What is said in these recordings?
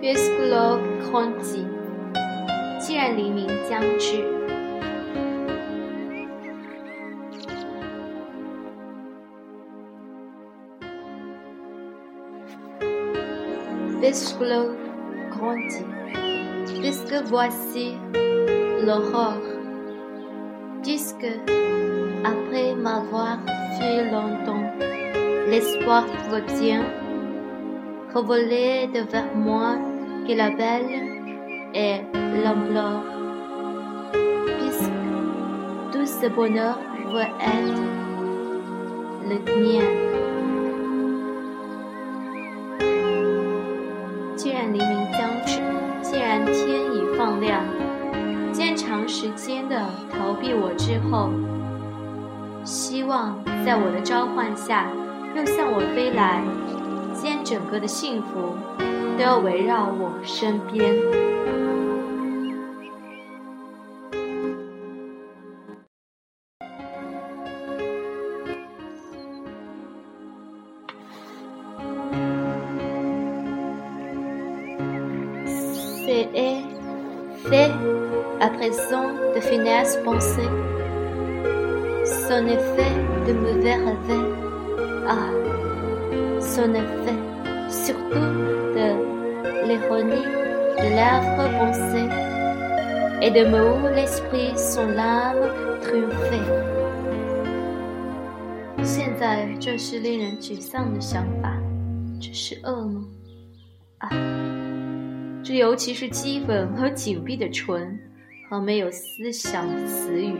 Puisque l'aube grandit，既然黎明将至。Puisque l'aube grandit, puisque voici l'aurore, puisque après m'avoir fui longtemps, l'espoir revient, revoler devers moi que la belle et l'ampleur, puisque tout ce bonheur veut être le mien. 既然黎明将至，既然天已放亮，既然长时间的逃避我之后，希望在我的召唤下又向我飞来，既然整个的幸福都要围绕我身边。C'est fait à présent de finesse pensée, son effet de mauvais rêve, ah, son effet surtout de l'ironie de l'âpre pensée, et de où l'esprit son l'âme triomphée. 现在这是令人沮丧的想法，这是噩梦啊！这尤其是激粉和紧闭的唇和没有思想的词语。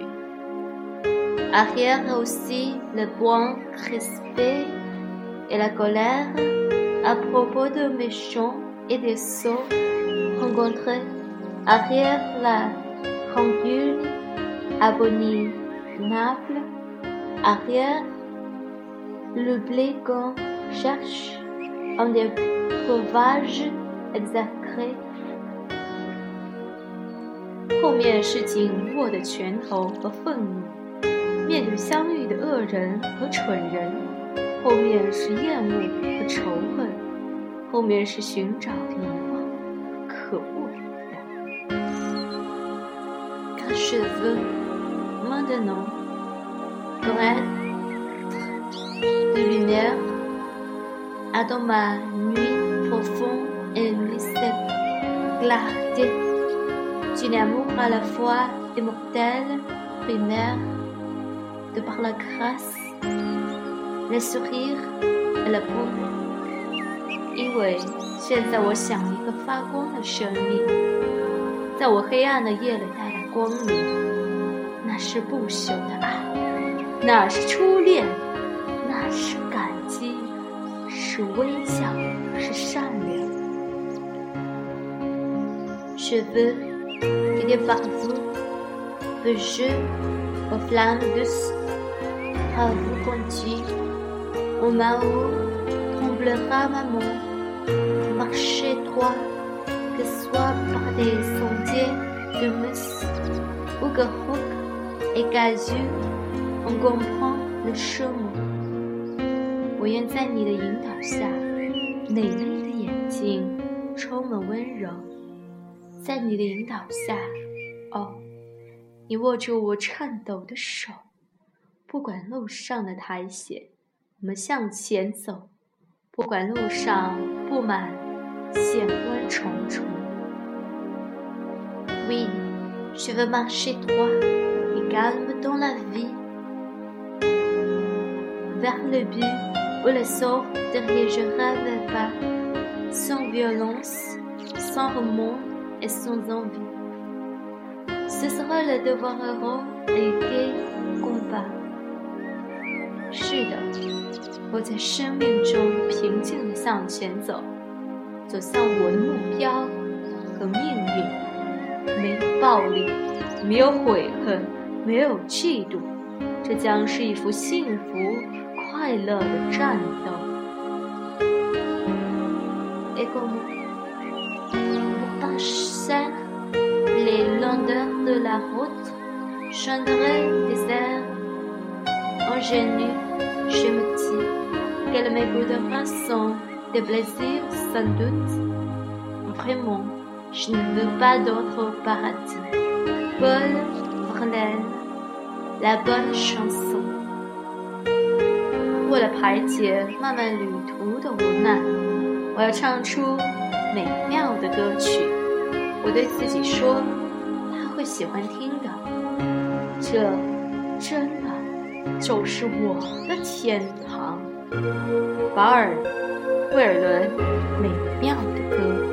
Arrière aussi le bon crispé et la colère à propos de méchants et des sots rencontrés. Arrière la rancune abominable. Arrière le blé qu'on cherche en des breuvages exacrés. 后面是紧握的拳头和愤怒，面对相遇的恶人和蠢人； 后面是厌恶和仇恨，后面是寻找的遗忘，可恶的。Quand je veux maintenant pour être de lumière à dans ma nuit profonde et cette clarté d'un amour à la fois immortel, primaire, de par la grâce, le sourire et la beauté. 因为现在我想一个发光的生命，在我黑暗的夜里带来光明，那是不朽的爱，那是初恋，那是感激，是微笑，是善良。Je veux qu'il y ait par vous le jeu aux flammes douces, à vous conduire au main où tremblera maman, marcher droit, que soit par des sentiers de mousse ou que roc et gazeux, on comprend le chemin. 我愿在你的引导下，美丽的眼睛充满温柔。在你的引导下，哦，你握住我颤抖的手，不管路上的苔藓，我们向前走，不管路上布满险关重重。Oui, je veux marcher droit et calme dans la vie, vers le but où le sort dirigera le pas, sans violence, sans remords et sans envie. Ce sera le devoir heureux et gai combat. 是的， 我在生命中平静地向前走，走向我的目标和命运。没有暴力，没有悔恨，没有嫉妒，这将是一幅幸福快乐的战斗。igomo 我的巴山布雷拉德德拉我特 shantari des airs ingénus. Je me dis qu'elle m'écoutera sans des plaisirs sans doute. vraiment, je ne veux pas d'autre paradis. Paul Verlaine, la bonne chanson。为了排解漫漫旅途的无奈，我要唱出美妙的歌曲。我对自己说，他会喜欢听的。这真的就是我的天堂。保尔·威尔伦，美妙的歌。